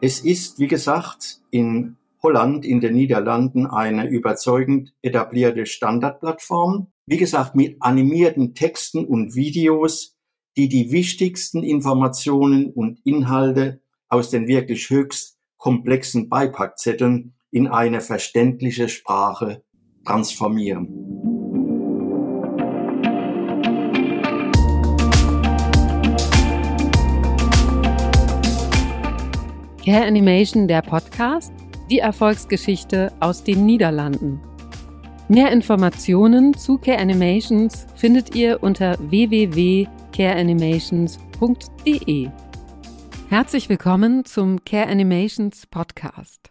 Es ist, wie gesagt, in Holland, in den Niederlanden eine überzeugend etablierte Standardplattform. Wie gesagt, mit animierten Texten und Videos, die die wichtigsten Informationen und Inhalte aus den wirklich höchst komplexen Beipackzetteln in eine verständliche Sprache transformieren. Care Animation, der Podcast, die Erfolgsgeschichte aus den Niederlanden. Mehr Informationen zu Care Animations findet ihr unter www.careanimations.de. Herzlich willkommen zum Care Animations Podcast.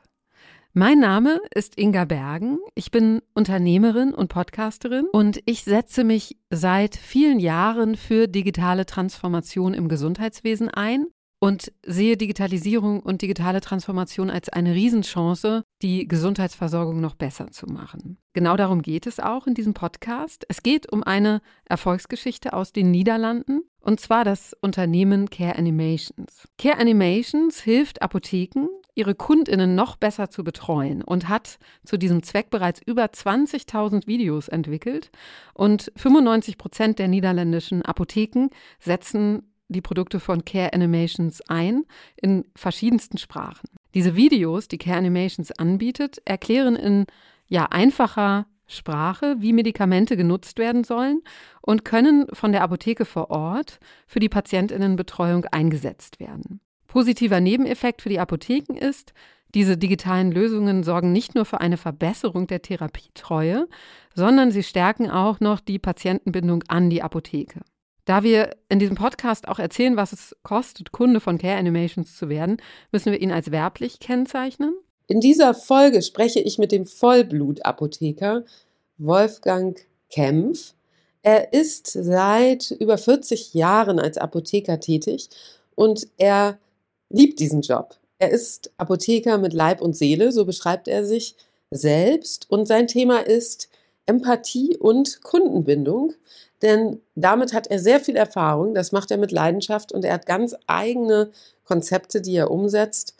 Mein Name ist Inga Bergen. Ich bin Unternehmerin und Podcasterin und ich setze mich seit vielen Jahren für digitale Transformation im Gesundheitswesen ein und sehe Digitalisierung und digitale Transformation als eine Riesenchance, die Gesundheitsversorgung noch besser zu machen. Genau darum geht es auch in diesem Podcast. Es geht um eine Erfolgsgeschichte aus den Niederlanden und zwar das Unternehmen Care Animations. Care Animations hilft Apotheken, ihre Kundinnen noch besser zu betreuen und hat zu diesem Zweck bereits über 20.000 Videos entwickelt und 95 Prozent der niederländischen Apotheken setzen die Produkte von Care Animations ein in verschiedensten Sprachen. Diese Videos, die Care Animations anbietet, erklären in ja einfacher Sprache, wie Medikamente genutzt werden sollen und können von der Apotheke vor Ort für die Patientinnenbetreuung eingesetzt werden. Positiver Nebeneffekt für die Apotheken ist, diese digitalen Lösungen sorgen nicht nur für eine Verbesserung der Therapietreue, sondern sie stärken auch noch die Patientenbindung an die Apotheke. Da wir in diesem Podcast auch erzählen, was es kostet, Kunde von Care Animations zu werden, müssen wir ihn als werblich kennzeichnen. In dieser Folge spreche ich mit dem Vollblutapotheker Wolfgang Kempf. Er ist seit über 40 Jahren als Apotheker tätig und er liebt diesen Job. Er ist Apotheker mit Leib und Seele, so beschreibt er sich selbst. Und sein Thema ist Empathie und Kundenbindung denn damit hat er sehr viel Erfahrung, das macht er mit Leidenschaft und er hat ganz eigene Konzepte, die er umsetzt,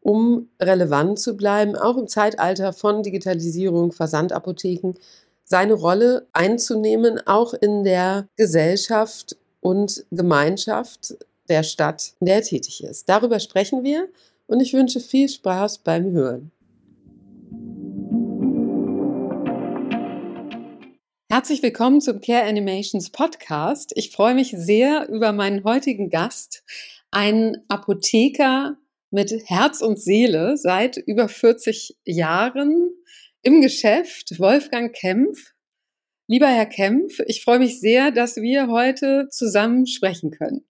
um relevant zu bleiben, auch im Zeitalter von Digitalisierung, Versandapotheken, seine Rolle einzunehmen, auch in der Gesellschaft und Gemeinschaft der Stadt, in der er tätig ist. Darüber sprechen wir und ich wünsche viel Spaß beim Hören. Herzlich willkommen zum Care Animations Podcast. Ich freue mich sehr über meinen heutigen Gast, ein Apotheker mit Herz und Seele seit über 40 Jahren im Geschäft, Wolfgang Kempf. Lieber Herr Kempf, ich freue mich sehr, dass wir heute zusammen sprechen können.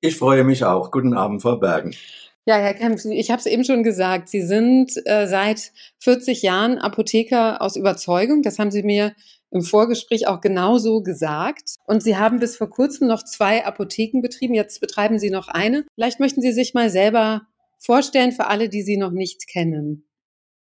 Ich freue mich auch. Guten Abend, Frau Bergen. Ja, Herr Kempf, ich habe es eben schon gesagt, Sie sind äh, seit 40 Jahren Apotheker aus Überzeugung. Das haben Sie mir im Vorgespräch auch genauso gesagt. Und Sie haben bis vor kurzem noch zwei Apotheken betrieben. Jetzt betreiben Sie noch eine. Vielleicht möchten Sie sich mal selber vorstellen für alle, die Sie noch nicht kennen.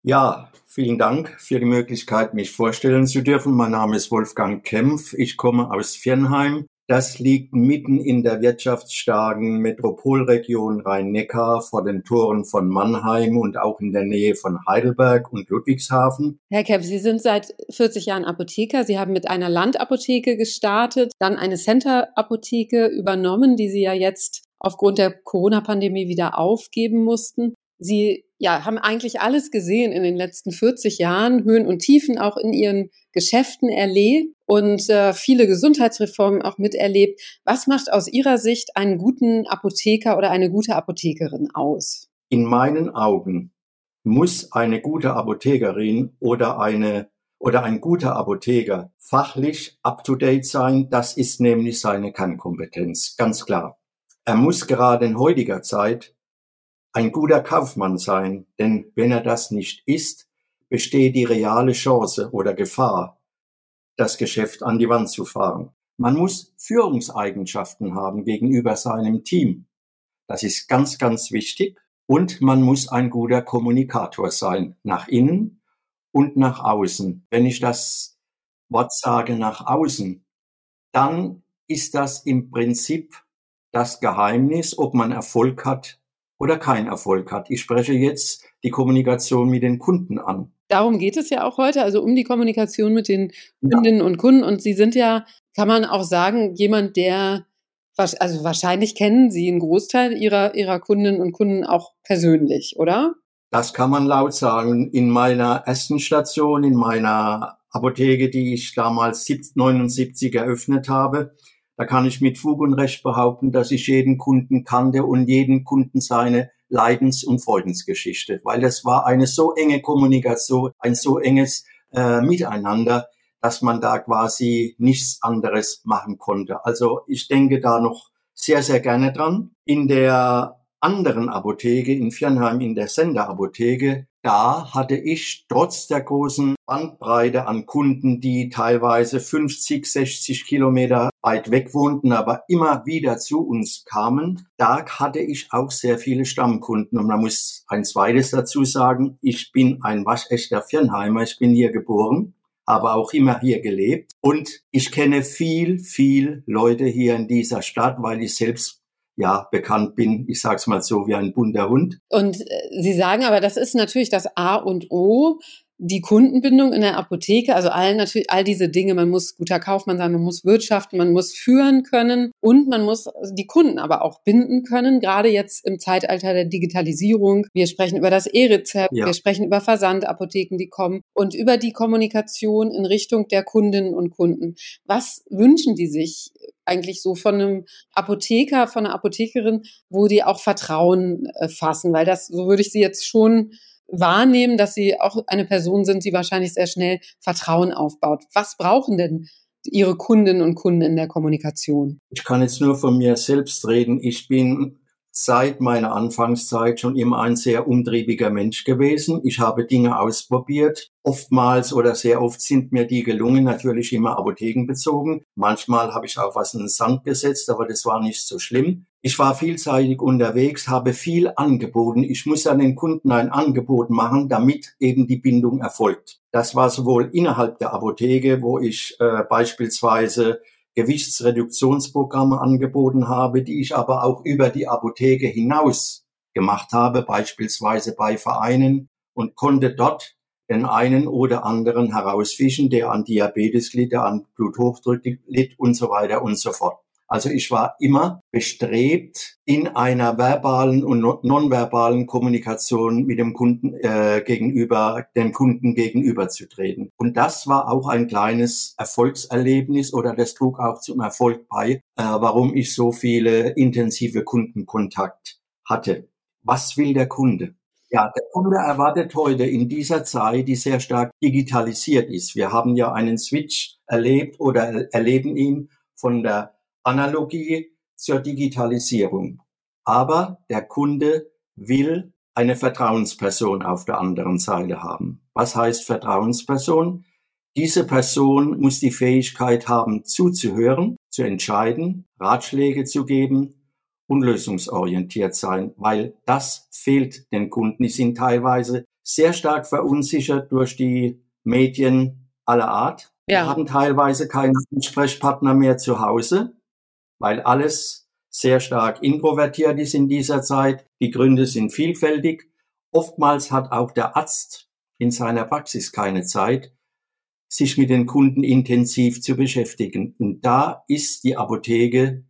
Ja, vielen Dank für die Möglichkeit, mich vorstellen zu dürfen. Mein Name ist Wolfgang Kempf. Ich komme aus Viernheim das liegt mitten in der wirtschaftsstarken Metropolregion Rhein-Neckar vor den Toren von Mannheim und auch in der Nähe von Heidelberg und Ludwigshafen. Herr Kepp, Sie sind seit 40 Jahren Apotheker. Sie haben mit einer Landapotheke gestartet, dann eine Center-Apotheke übernommen, die Sie ja jetzt aufgrund der Corona-Pandemie wieder aufgeben mussten. Sie ja, haben eigentlich alles gesehen in den letzten 40 Jahren, Höhen und Tiefen auch in Ihren Geschäften erlebt und äh, viele Gesundheitsreformen auch miterlebt. Was macht aus Ihrer Sicht einen guten Apotheker oder eine gute Apothekerin aus? In meinen Augen muss eine gute Apothekerin oder eine oder ein guter Apotheker fachlich up-to-date sein. Das ist nämlich seine Kernkompetenz, ganz klar. Er muss gerade in heutiger Zeit ein guter Kaufmann sein, denn wenn er das nicht ist, besteht die reale Chance oder Gefahr, das Geschäft an die Wand zu fahren. Man muss Führungseigenschaften haben gegenüber seinem Team. Das ist ganz, ganz wichtig. Und man muss ein guter Kommunikator sein, nach innen und nach außen. Wenn ich das Wort sage nach außen, dann ist das im Prinzip das Geheimnis, ob man Erfolg hat oder keinen Erfolg hat. Ich spreche jetzt die Kommunikation mit den Kunden an. Darum geht es ja auch heute, also um die Kommunikation mit den Kundinnen ja. und Kunden. Und Sie sind ja, kann man auch sagen, jemand, der, also wahrscheinlich kennen Sie einen Großteil Ihrer, Ihrer Kundinnen und Kunden auch persönlich, oder? Das kann man laut sagen. In meiner ersten Station, in meiner Apotheke, die ich damals 79 eröffnet habe, da kann ich mit Fug und Recht behaupten, dass ich jeden Kunden kannte und jeden Kunden seine Leidens- und Freudensgeschichte, weil es war eine so enge Kommunikation, ein so enges äh, Miteinander, dass man da quasi nichts anderes machen konnte. Also ich denke da noch sehr, sehr gerne dran. In der anderen Apotheke in Viernheim, in der Senderapotheke, da hatte ich trotz der großen Bandbreite an Kunden, die teilweise 50, 60 Kilometer weit weg wohnten, aber immer wieder zu uns kamen, da hatte ich auch sehr viele Stammkunden. Und man muss ein zweites dazu sagen, ich bin ein waschechter Viernheimer, ich bin hier geboren habe auch immer hier gelebt. Und ich kenne viel, viel Leute hier in dieser Stadt, weil ich selbst ja bekannt bin, ich sage es mal so, wie ein bunter Hund. Und äh, Sie sagen aber, das ist natürlich das A und O die Kundenbindung in der Apotheke, also all natürlich all diese Dinge, man muss guter Kaufmann sein, man muss wirtschaften, man muss führen können und man muss die Kunden aber auch binden können, gerade jetzt im Zeitalter der Digitalisierung. Wir sprechen über das E-Rezept, ja. wir sprechen über Versandapotheken, die kommen und über die Kommunikation in Richtung der Kundinnen und Kunden. Was wünschen die sich eigentlich so von einem Apotheker, von einer Apothekerin, wo die auch Vertrauen äh, fassen, weil das, so würde ich sie jetzt schon wahrnehmen, dass sie auch eine Person sind, die wahrscheinlich sehr schnell Vertrauen aufbaut. Was brauchen denn Ihre Kundinnen und Kunden in der Kommunikation? Ich kann jetzt nur von mir selbst reden. Ich bin seit meiner Anfangszeit schon immer ein sehr umtriebiger Mensch gewesen. Ich habe Dinge ausprobiert. Oftmals oder sehr oft sind mir die gelungen, natürlich immer apothekenbezogen. Manchmal habe ich auch was in den Sand gesetzt, aber das war nicht so schlimm. Ich war vielseitig unterwegs, habe viel angeboten. Ich muss an den Kunden ein Angebot machen, damit eben die Bindung erfolgt. Das war sowohl innerhalb der Apotheke, wo ich äh, beispielsweise Gewichtsreduktionsprogramme angeboten habe, die ich aber auch über die Apotheke hinaus gemacht habe, beispielsweise bei Vereinen und konnte dort den einen oder anderen herausfischen, der an Diabetes litt, der an Bluthochdruck litt und so weiter und so fort. Also ich war immer bestrebt, in einer verbalen und nonverbalen Kommunikation mit dem Kunden äh, gegenüber, dem Kunden gegenüberzutreten. Und das war auch ein kleines Erfolgserlebnis oder das trug auch zum Erfolg bei, äh, warum ich so viele intensive Kundenkontakt hatte. Was will der Kunde? Ja, der Kunde erwartet heute in dieser Zeit, die sehr stark digitalisiert ist. Wir haben ja einen Switch erlebt oder erleben ihn von der Analogie zur Digitalisierung. Aber der Kunde will eine Vertrauensperson auf der anderen Seite haben. Was heißt Vertrauensperson? Diese Person muss die Fähigkeit haben, zuzuhören, zu entscheiden, Ratschläge zu geben und lösungsorientiert sein, weil das fehlt den Kunden. Die sind teilweise sehr stark verunsichert durch die Medien aller Art, ja. haben teilweise keinen Ansprechpartner mehr zu Hause weil alles sehr stark introvertiert ist in dieser Zeit. Die Gründe sind vielfältig. Oftmals hat auch der Arzt in seiner Praxis keine Zeit, sich mit den Kunden intensiv zu beschäftigen. Und da ist die Apotheke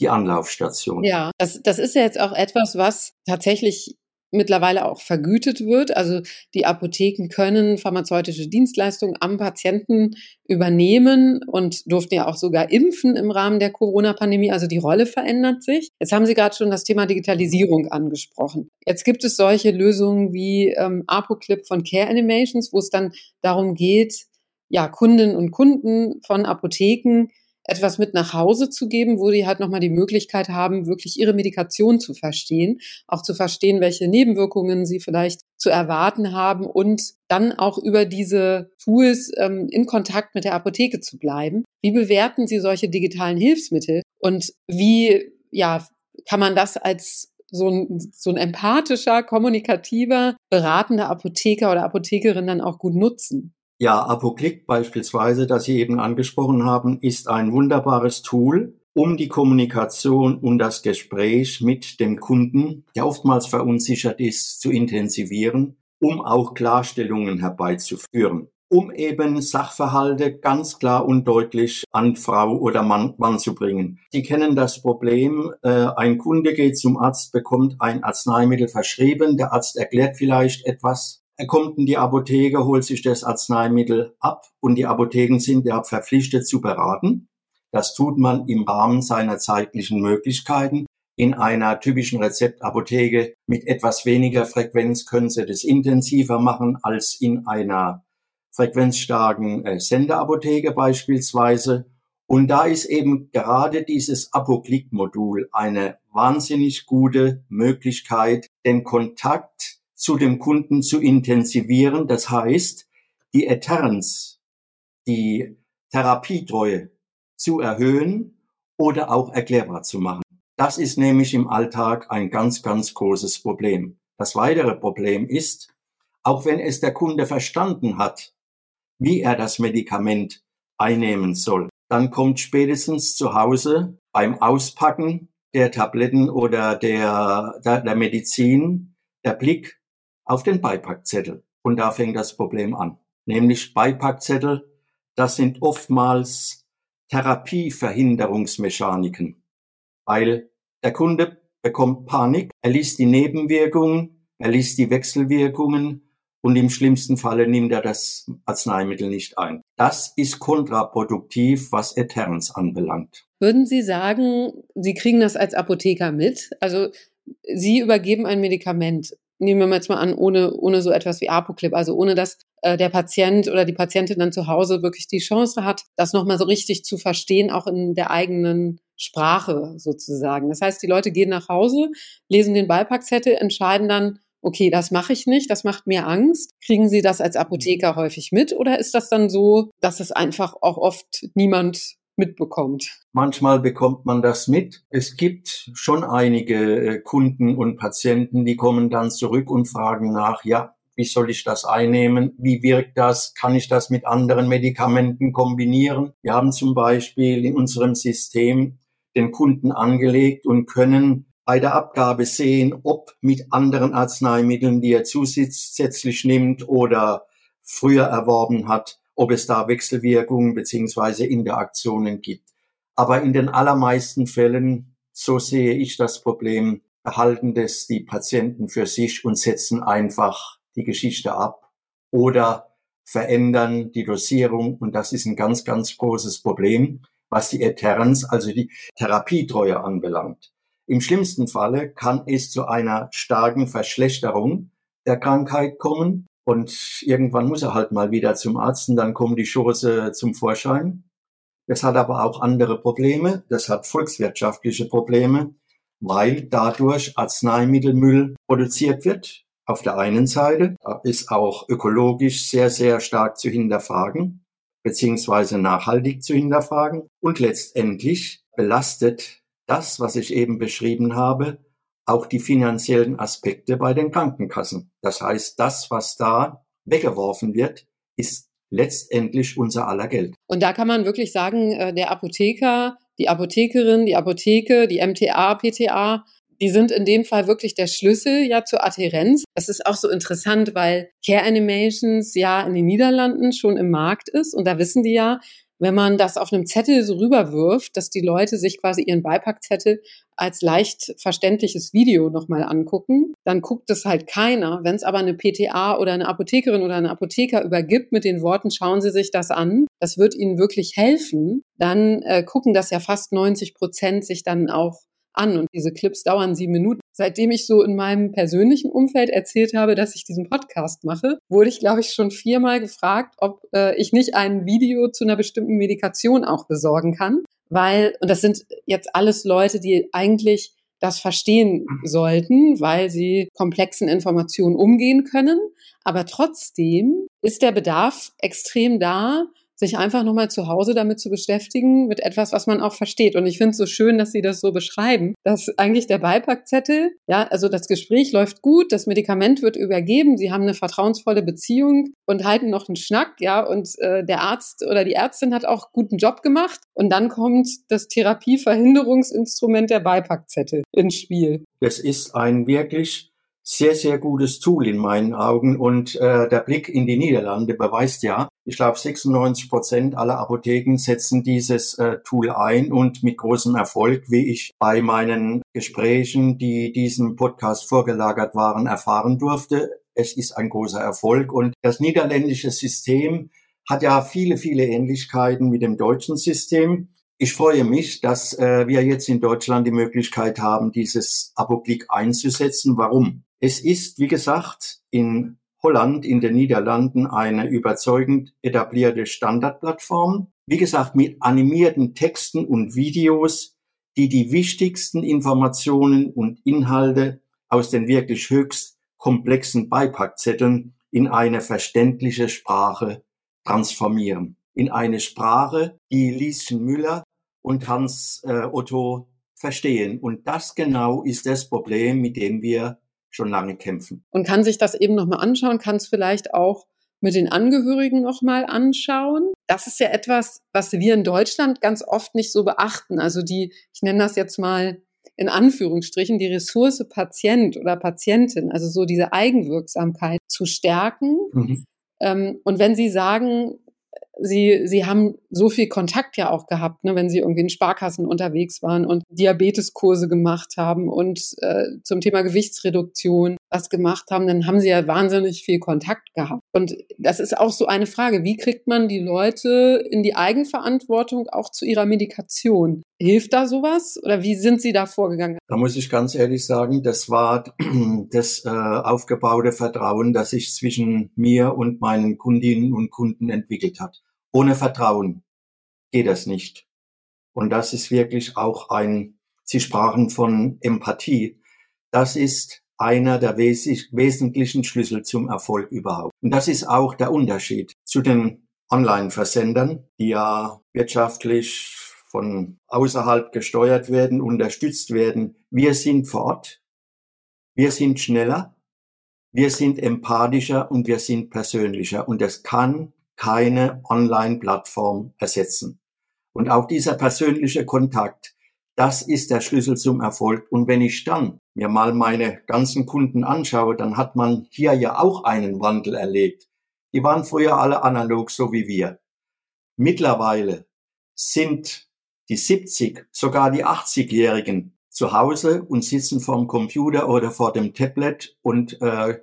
die Anlaufstation. Ja, das, das ist ja jetzt auch etwas, was tatsächlich mittlerweile auch vergütet wird. Also die Apotheken können pharmazeutische Dienstleistungen am Patienten übernehmen und durften ja auch sogar impfen im Rahmen der Corona-Pandemie. Also die Rolle verändert sich. Jetzt haben Sie gerade schon das Thema Digitalisierung angesprochen. Jetzt gibt es solche Lösungen wie ähm, ApoClip von Care Animations, wo es dann darum geht, ja, Kundinnen und Kunden von Apotheken etwas mit nach Hause zu geben, wo die halt nochmal die Möglichkeit haben, wirklich ihre Medikation zu verstehen, auch zu verstehen, welche Nebenwirkungen sie vielleicht zu erwarten haben und dann auch über diese Tools ähm, in Kontakt mit der Apotheke zu bleiben. Wie bewerten Sie solche digitalen Hilfsmittel und wie, ja, kann man das als so ein, so ein empathischer, kommunikativer, beratender Apotheker oder Apothekerin dann auch gut nutzen? Ja, Apoclick beispielsweise, das Sie eben angesprochen haben, ist ein wunderbares Tool, um die Kommunikation und das Gespräch mit dem Kunden, der oftmals verunsichert ist, zu intensivieren, um auch Klarstellungen herbeizuführen um eben Sachverhalte ganz klar und deutlich an Frau oder Mann, Mann zu bringen. Sie kennen das Problem, äh, ein Kunde geht zum Arzt, bekommt ein Arzneimittel verschrieben, der Arzt erklärt vielleicht etwas, er kommt in die Apotheke, holt sich das Arzneimittel ab und die Apotheken sind ja verpflichtet zu beraten. Das tut man im Rahmen seiner zeitlichen Möglichkeiten. In einer typischen Rezeptapotheke mit etwas weniger Frequenz können Sie das intensiver machen als in einer frequenzstarken äh, Senderapotheke beispielsweise. Und da ist eben gerade dieses Apoklick-Modul eine wahnsinnig gute Möglichkeit, den Kontakt zu dem Kunden zu intensivieren. Das heißt, die Adherence, die Therapietreue zu erhöhen oder auch erklärbar zu machen. Das ist nämlich im Alltag ein ganz, ganz großes Problem. Das weitere Problem ist, auch wenn es der Kunde verstanden hat, wie er das Medikament einnehmen soll. Dann kommt spätestens zu Hause beim Auspacken der Tabletten oder der, der, der Medizin der Blick auf den Beipackzettel. Und da fängt das Problem an. Nämlich Beipackzettel, das sind oftmals Therapieverhinderungsmechaniken, weil der Kunde bekommt Panik, er liest die Nebenwirkungen, er liest die Wechselwirkungen und im schlimmsten Falle nimmt er das Arzneimittel nicht ein. Das ist kontraproduktiv, was Adherence anbelangt. Würden Sie sagen, Sie kriegen das als Apotheker mit? Also Sie übergeben ein Medikament, nehmen wir jetzt mal an, ohne, ohne so etwas wie Apoclip, also ohne dass äh, der Patient oder die Patientin dann zu Hause wirklich die Chance hat, das nochmal so richtig zu verstehen, auch in der eigenen Sprache sozusagen. Das heißt, die Leute gehen nach Hause, lesen den Beipackzettel, entscheiden dann, okay, das mache ich nicht, das macht mir Angst. Kriegen Sie das als Apotheker häufig mit oder ist das dann so, dass es einfach auch oft niemand mitbekommt? Manchmal bekommt man das mit. Es gibt schon einige äh, Kunden und Patienten, die kommen dann zurück und fragen nach, ja, wie soll ich das einnehmen? Wie wirkt das? Kann ich das mit anderen Medikamenten kombinieren? Wir haben zum Beispiel in unserem System den Kunden angelegt und können bei der Abgabe sehen, ob mit anderen Arzneimitteln, die er zusätzlich nimmt oder früher erworben hat, ob es da Wechselwirkungen beziehungsweise Interaktionen gibt. Aber in den allermeisten Fällen, so sehe ich das Problem, behalten das die Patienten für sich und setzen einfach die Geschichte ab oder verändern die Dosierung. Und das ist ein ganz, ganz großes Problem, was die Adherence, also die Therapietreue anbelangt. Im schlimmsten Falle kann es zu einer starken Verschlechterung der Krankheit kommen und irgendwann muss er halt mal wieder zum Arzt und dann kommen die Chance zum Vorschein. Das hat aber auch andere Probleme. Das hat volkswirtschaftliche Probleme, weil dadurch Arzneimittelmüll produziert wird. Auf der einen Seite ist auch ökologisch sehr, sehr stark zu hinterfragen, beziehungsweise nachhaltig zu hinterfragen. Und letztendlich belastet das, was ich eben beschrieben habe, auch die finanziellen Aspekte bei den Krankenkassen. Das heißt, das, was da weggeworfen wird, ist letztendlich unser aller Geld. Und da kann man wirklich sagen, äh, der Apotheker, die Apothekerin, die Apotheke, die MTA, PTA, die sind in dem Fall wirklich der Schlüssel ja zur Adhärenz. Das ist auch so interessant, weil Care Animations ja in den Niederlanden schon im Markt ist und da wissen die ja, wenn man das auf einem Zettel so rüberwirft, dass die Leute sich quasi ihren Beipackzettel als leicht verständliches Video nochmal angucken, dann guckt es halt keiner. Wenn es aber eine PTA oder eine Apothekerin oder eine Apotheker übergibt mit den Worten, schauen Sie sich das an, das wird Ihnen wirklich helfen, dann äh, gucken das ja fast 90 Prozent sich dann auch an und diese Clips dauern sieben Minuten. Seitdem ich so in meinem persönlichen Umfeld erzählt habe, dass ich diesen Podcast mache, wurde ich, glaube ich, schon viermal gefragt, ob äh, ich nicht ein Video zu einer bestimmten Medikation auch besorgen kann. Weil, und das sind jetzt alles Leute, die eigentlich das verstehen sollten, weil sie komplexen Informationen umgehen können. Aber trotzdem ist der Bedarf extrem da, sich einfach nochmal zu Hause damit zu beschäftigen, mit etwas, was man auch versteht. Und ich finde es so schön, dass Sie das so beschreiben, dass eigentlich der Beipackzettel, ja, also das Gespräch läuft gut, das Medikament wird übergeben, Sie haben eine vertrauensvolle Beziehung und halten noch einen Schnack, ja, und äh, der Arzt oder die Ärztin hat auch guten Job gemacht. Und dann kommt das Therapieverhinderungsinstrument der Beipackzettel ins Spiel. Das ist ein wirklich sehr, sehr gutes Tool in meinen Augen. Und äh, der Blick in die Niederlande beweist ja, ich glaube, 96 Prozent aller Apotheken setzen dieses äh, Tool ein und mit großem Erfolg, wie ich bei meinen Gesprächen, die diesem Podcast vorgelagert waren, erfahren durfte. Es ist ein großer Erfolg und das niederländische System hat ja viele, viele Ähnlichkeiten mit dem deutschen System. Ich freue mich, dass äh, wir jetzt in Deutschland die Möglichkeit haben, dieses Apoklik einzusetzen. Warum? Es ist, wie gesagt, in Holland, in den Niederlanden eine überzeugend etablierte Standardplattform. Wie gesagt, mit animierten Texten und Videos, die die wichtigsten Informationen und Inhalte aus den wirklich höchst komplexen Beipackzetteln in eine verständliche Sprache transformieren. In eine Sprache, die Lieschen Müller und Hans äh, Otto verstehen. Und das genau ist das Problem, mit dem wir schon lange kämpfen. Und kann sich das eben nochmal anschauen, kann es vielleicht auch mit den Angehörigen nochmal anschauen. Das ist ja etwas, was wir in Deutschland ganz oft nicht so beachten. Also die, ich nenne das jetzt mal in Anführungsstrichen, die Ressource Patient oder Patientin, also so diese Eigenwirksamkeit zu stärken. Mhm. Ähm, und wenn Sie sagen, Sie, Sie haben so viel Kontakt ja auch gehabt, ne, wenn Sie irgendwie in Sparkassen unterwegs waren und Diabeteskurse gemacht haben und äh, zum Thema Gewichtsreduktion was gemacht haben, dann haben Sie ja wahnsinnig viel Kontakt gehabt. Und das ist auch so eine Frage, wie kriegt man die Leute in die Eigenverantwortung auch zu ihrer Medikation? Hilft da sowas oder wie sind Sie da vorgegangen? Da muss ich ganz ehrlich sagen, das war das äh, aufgebaute Vertrauen, das sich zwischen mir und meinen Kundinnen und Kunden entwickelt hat. Ohne Vertrauen geht das nicht. Und das ist wirklich auch ein, Sie sprachen von Empathie. Das ist einer der wes wesentlichen Schlüssel zum Erfolg überhaupt. Und das ist auch der Unterschied zu den Online-Versendern, die ja wirtschaftlich von außerhalb gesteuert werden, unterstützt werden. Wir sind vor Ort. Wir sind schneller. Wir sind empathischer und wir sind persönlicher. Und das kann keine Online-Plattform ersetzen. Und auch dieser persönliche Kontakt, das ist der Schlüssel zum Erfolg. Und wenn ich dann mir mal meine ganzen Kunden anschaue, dann hat man hier ja auch einen Wandel erlebt. Die waren früher alle analog, so wie wir. Mittlerweile sind die 70, sogar die 80-Jährigen zu Hause und sitzen vorm Computer oder vor dem Tablet und äh,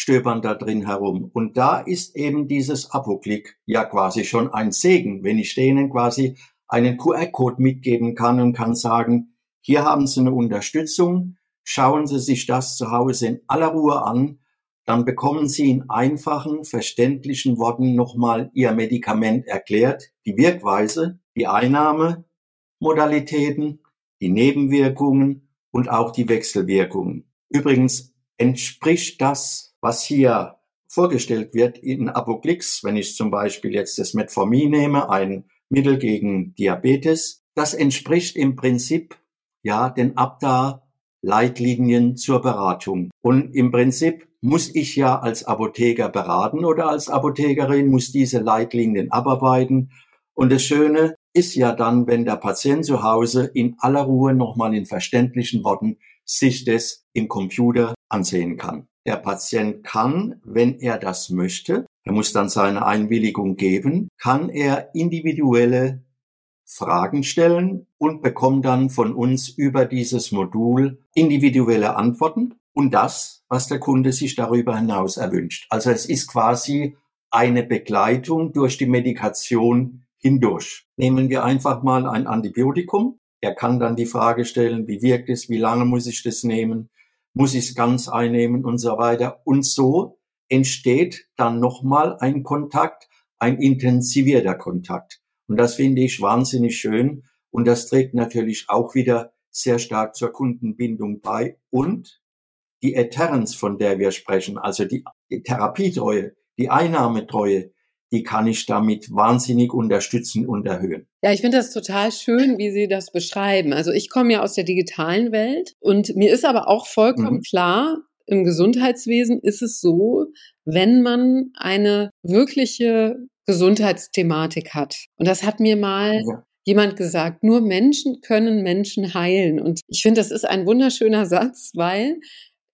stöbern da drin herum. Und da ist eben dieses Apoklick ja quasi schon ein Segen, wenn ich denen quasi einen QR-Code mitgeben kann und kann sagen, hier haben Sie eine Unterstützung, schauen Sie sich das zu Hause in aller Ruhe an, dann bekommen Sie in einfachen, verständlichen Worten nochmal Ihr Medikament erklärt, die Wirkweise, die Einnahmemodalitäten, die Nebenwirkungen und auch die Wechselwirkungen. Übrigens entspricht das, was hier vorgestellt wird in Apoklicks, wenn ich zum Beispiel jetzt das Metformin nehme, ein Mittel gegen Diabetes, das entspricht im Prinzip ja den Abda-Leitlinien zur Beratung. Und im Prinzip muss ich ja als Apotheker beraten oder als Apothekerin muss diese Leitlinien abarbeiten. Und das Schöne ist ja dann, wenn der Patient zu Hause in aller Ruhe nochmal in verständlichen Worten sich das im Computer ansehen kann. Der Patient kann, wenn er das möchte, er muss dann seine Einwilligung geben, kann er individuelle Fragen stellen und bekommt dann von uns über dieses Modul individuelle Antworten und das, was der Kunde sich darüber hinaus erwünscht. Also es ist quasi eine Begleitung durch die Medikation hindurch. Nehmen wir einfach mal ein Antibiotikum. Er kann dann die Frage stellen, wie wirkt es, wie lange muss ich das nehmen, muss ich es ganz einnehmen und so weiter. Und so entsteht dann nochmal ein Kontakt, ein intensivierter Kontakt. Und das finde ich wahnsinnig schön. Und das trägt natürlich auch wieder sehr stark zur Kundenbindung bei. Und die Adherence, von der wir sprechen, also die, die Therapietreue, die Einnahmetreue, die kann ich damit wahnsinnig unterstützen und erhöhen. Ja, ich finde das total schön, wie Sie das beschreiben. Also ich komme ja aus der digitalen Welt und mir ist aber auch vollkommen mhm. klar, im Gesundheitswesen ist es so, wenn man eine wirkliche Gesundheitsthematik hat. Und das hat mir mal ja. jemand gesagt, nur Menschen können Menschen heilen. Und ich finde, das ist ein wunderschöner Satz, weil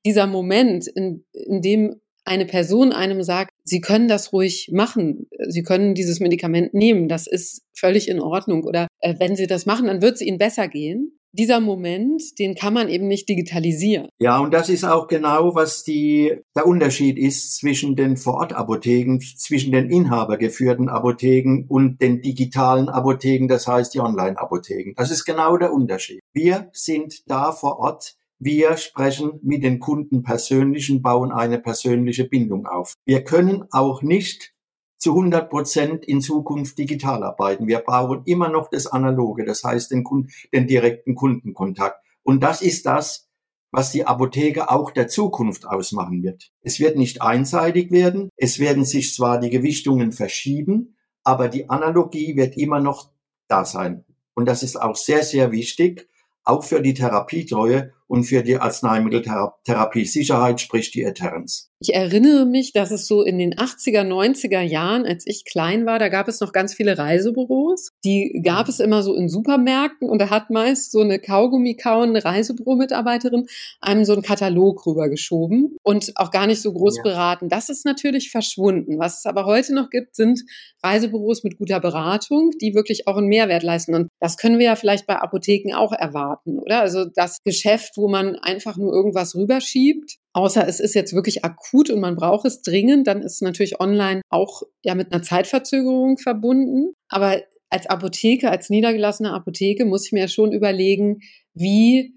dieser Moment, in, in dem eine Person einem sagt, Sie können das ruhig machen, Sie können dieses Medikament nehmen, das ist völlig in Ordnung. Oder äh, wenn Sie das machen, dann wird es Ihnen besser gehen dieser Moment, den kann man eben nicht digitalisieren. Ja, und das ist auch genau, was die, der Unterschied ist zwischen den Vorortapotheken, zwischen den inhabergeführten Apotheken und den digitalen Apotheken, das heißt die Online-Apotheken. Das ist genau der Unterschied. Wir sind da vor Ort wir sprechen mit den Kunden persönlich und bauen eine persönliche Bindung auf. Wir können auch nicht zu 100 Prozent in Zukunft digital arbeiten. Wir brauchen immer noch das Analoge, das heißt den, Kunden, den direkten Kundenkontakt. Und das ist das, was die Apotheke auch der Zukunft ausmachen wird. Es wird nicht einseitig werden, es werden sich zwar die Gewichtungen verschieben, aber die Analogie wird immer noch da sein. Und das ist auch sehr, sehr wichtig, auch für die Therapietreue und für die Arzneimitteltherapie-Sicherheit, sprich die Adherence. Ich erinnere mich, dass es so in den 80er, 90er Jahren, als ich klein war, da gab es noch ganz viele Reisebüros. Die gab es immer so in Supermärkten und da hat meist so eine Kaugummi-kauende Reisebüro-Mitarbeiterin einem so einen Katalog rübergeschoben und auch gar nicht so groß ja. beraten. Das ist natürlich verschwunden. Was es aber heute noch gibt, sind Reisebüros mit guter Beratung, die wirklich auch einen Mehrwert leisten. Und das können wir ja vielleicht bei Apotheken auch erwarten, oder? Also das Geschäft wo man einfach nur irgendwas rüberschiebt. Außer es ist jetzt wirklich akut und man braucht es dringend, dann ist natürlich online auch ja mit einer Zeitverzögerung verbunden. Aber als Apotheke, als niedergelassene Apotheke muss ich mir schon überlegen, wie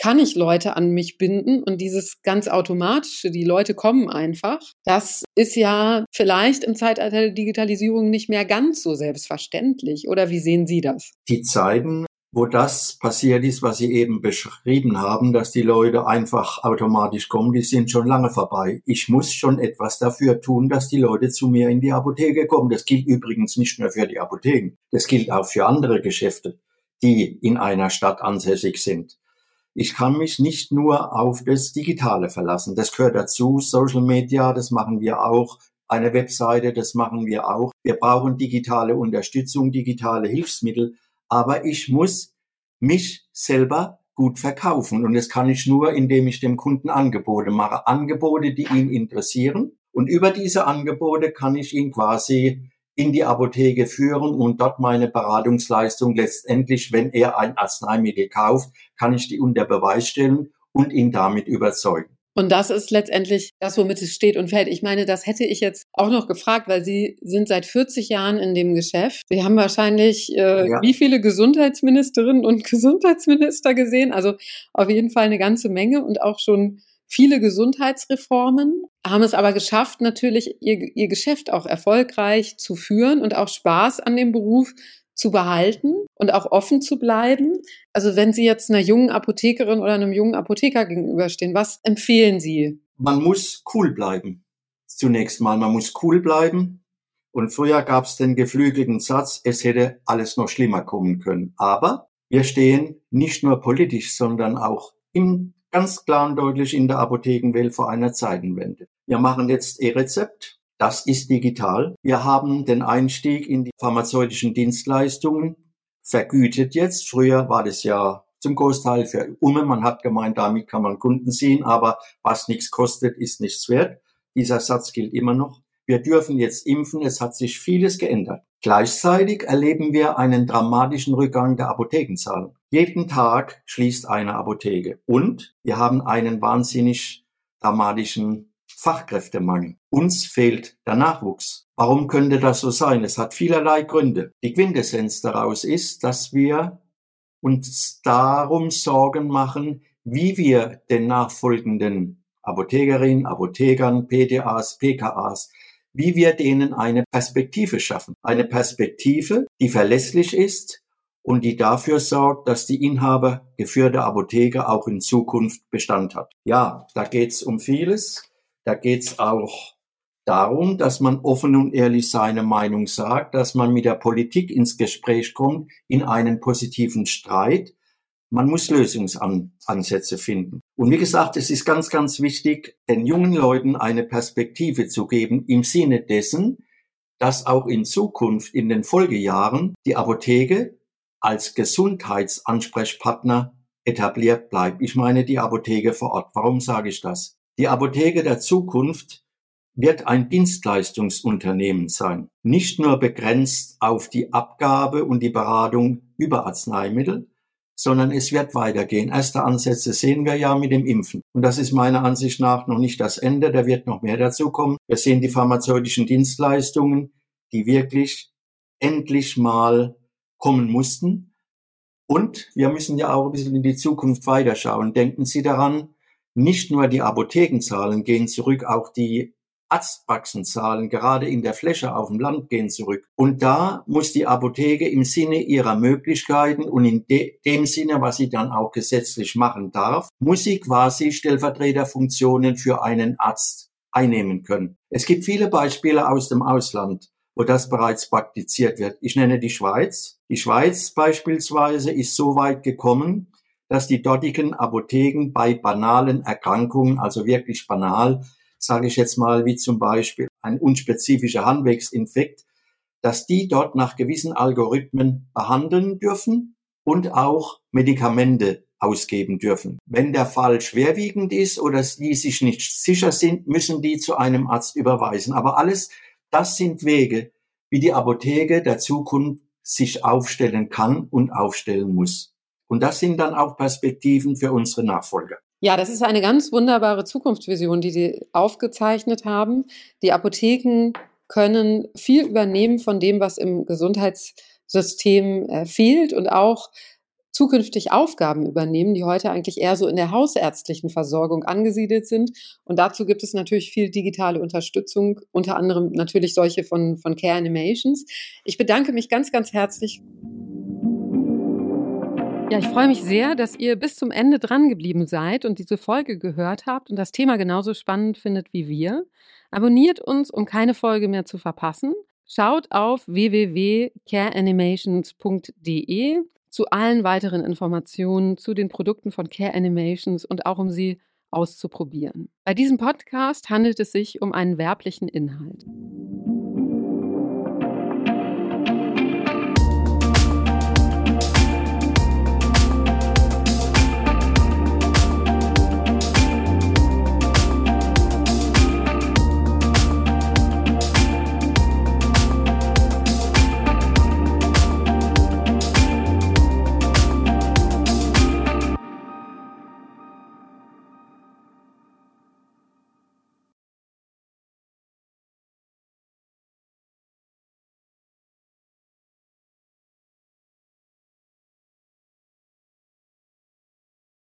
kann ich Leute an mich binden und dieses ganz automatische, die Leute kommen einfach, das ist ja vielleicht im Zeitalter der Digitalisierung nicht mehr ganz so selbstverständlich. Oder wie sehen Sie das? Die Zeiten wo das passiert ist, was Sie eben beschrieben haben, dass die Leute einfach automatisch kommen, die sind schon lange vorbei. Ich muss schon etwas dafür tun, dass die Leute zu mir in die Apotheke kommen. Das gilt übrigens nicht nur für die Apotheken, das gilt auch für andere Geschäfte, die in einer Stadt ansässig sind. Ich kann mich nicht nur auf das Digitale verlassen. Das gehört dazu. Social Media, das machen wir auch. Eine Webseite, das machen wir auch. Wir brauchen digitale Unterstützung, digitale Hilfsmittel aber ich muss mich selber gut verkaufen. Und das kann ich nur, indem ich dem Kunden Angebote mache. Angebote, die ihn interessieren. Und über diese Angebote kann ich ihn quasi in die Apotheke führen und dort meine Beratungsleistung letztendlich, wenn er ein Arzneimittel kauft, kann ich die unter Beweis stellen und ihn damit überzeugen. Und das ist letztendlich das, womit es steht und fällt. Ich meine, das hätte ich jetzt auch noch gefragt, weil Sie sind seit 40 Jahren in dem Geschäft. Sie haben wahrscheinlich äh, ja. wie viele Gesundheitsministerinnen und Gesundheitsminister gesehen? Also auf jeden Fall eine ganze Menge und auch schon viele Gesundheitsreformen, haben es aber geschafft, natürlich ihr, ihr Geschäft auch erfolgreich zu führen und auch Spaß an dem Beruf zu behalten und auch offen zu bleiben. Also wenn Sie jetzt einer jungen Apothekerin oder einem jungen Apotheker gegenüberstehen, was empfehlen Sie? Man muss cool bleiben. Zunächst mal, man muss cool bleiben. Und früher gab es den geflügelten Satz, es hätte alles noch schlimmer kommen können. Aber wir stehen nicht nur politisch, sondern auch im, ganz klar und deutlich in der Apothekenwelt vor einer Zeitenwende. Wir machen jetzt E-Rezept. Das ist digital. Wir haben den Einstieg in die pharmazeutischen Dienstleistungen vergütet jetzt. Früher war das ja zum Großteil für Umme. Man hat gemeint, damit kann man Kunden ziehen, aber was nichts kostet, ist nichts wert. Dieser Satz gilt immer noch. Wir dürfen jetzt impfen. Es hat sich vieles geändert. Gleichzeitig erleben wir einen dramatischen Rückgang der Apothekenzahlen. Jeden Tag schließt eine Apotheke. Und wir haben einen wahnsinnig dramatischen Fachkräftemangel. Uns fehlt der Nachwuchs. Warum könnte das so sein? Es hat vielerlei Gründe. Die Quintessenz daraus ist, dass wir uns darum Sorgen machen, wie wir den nachfolgenden Apothekerinnen, Apothekern, PDAs, PKAs, wie wir denen eine Perspektive schaffen. Eine Perspektive, die verlässlich ist und die dafür sorgt, dass die Inhaber geführte Apotheke auch in Zukunft Bestand hat. Ja, da geht's um vieles. Da geht's auch darum, dass man offen und ehrlich seine Meinung sagt, dass man mit der Politik ins Gespräch kommt, in einen positiven Streit. Man muss Lösungsansätze finden. Und wie gesagt, es ist ganz, ganz wichtig, den jungen Leuten eine Perspektive zu geben im Sinne dessen, dass auch in Zukunft, in den Folgejahren, die Apotheke als Gesundheitsansprechpartner etabliert bleibt. Ich meine die Apotheke vor Ort. Warum sage ich das? Die Apotheke der Zukunft wird ein Dienstleistungsunternehmen sein, nicht nur begrenzt auf die Abgabe und die Beratung über Arzneimittel, sondern es wird weitergehen. Erste Ansätze sehen wir ja mit dem Impfen. Und das ist meiner Ansicht nach noch nicht das Ende, da wird noch mehr dazu kommen. Wir sehen die pharmazeutischen Dienstleistungen, die wirklich endlich mal kommen mussten. Und wir müssen ja auch ein bisschen in die Zukunft weiterschauen. Denken Sie daran, nicht nur die Apothekenzahlen gehen zurück, auch die Arztpraxenzahlen gerade in der Fläche auf dem Land gehen zurück. Und da muss die Apotheke im Sinne ihrer Möglichkeiten und in de dem Sinne, was sie dann auch gesetzlich machen darf, muss sie quasi Stellvertreterfunktionen für einen Arzt einnehmen können. Es gibt viele Beispiele aus dem Ausland, wo das bereits praktiziert wird. Ich nenne die Schweiz. Die Schweiz beispielsweise ist so weit gekommen, dass die dortigen Apotheken bei banalen Erkrankungen, also wirklich banal, sage ich jetzt mal, wie zum Beispiel ein unspezifischer Handwegsinfekt, dass die dort nach gewissen Algorithmen behandeln dürfen und auch Medikamente ausgeben dürfen. Wenn der Fall schwerwiegend ist oder die sich nicht sicher sind, müssen die zu einem Arzt überweisen. Aber alles, das sind Wege, wie die Apotheke der Zukunft sich aufstellen kann und aufstellen muss. Und das sind dann auch Perspektiven für unsere Nachfolger. Ja, das ist eine ganz wunderbare Zukunftsvision, die Sie aufgezeichnet haben. Die Apotheken können viel übernehmen von dem, was im Gesundheitssystem äh, fehlt und auch zukünftig Aufgaben übernehmen, die heute eigentlich eher so in der hausärztlichen Versorgung angesiedelt sind. Und dazu gibt es natürlich viel digitale Unterstützung, unter anderem natürlich solche von, von Care Animations. Ich bedanke mich ganz, ganz herzlich ja, ich freue mich sehr, dass ihr bis zum Ende dran geblieben seid und diese Folge gehört habt und das Thema genauso spannend findet wie wir. Abonniert uns, um keine Folge mehr zu verpassen. Schaut auf www.careanimations.de zu allen weiteren Informationen zu den Produkten von Care Animations und auch um sie auszuprobieren. Bei diesem Podcast handelt es sich um einen werblichen Inhalt.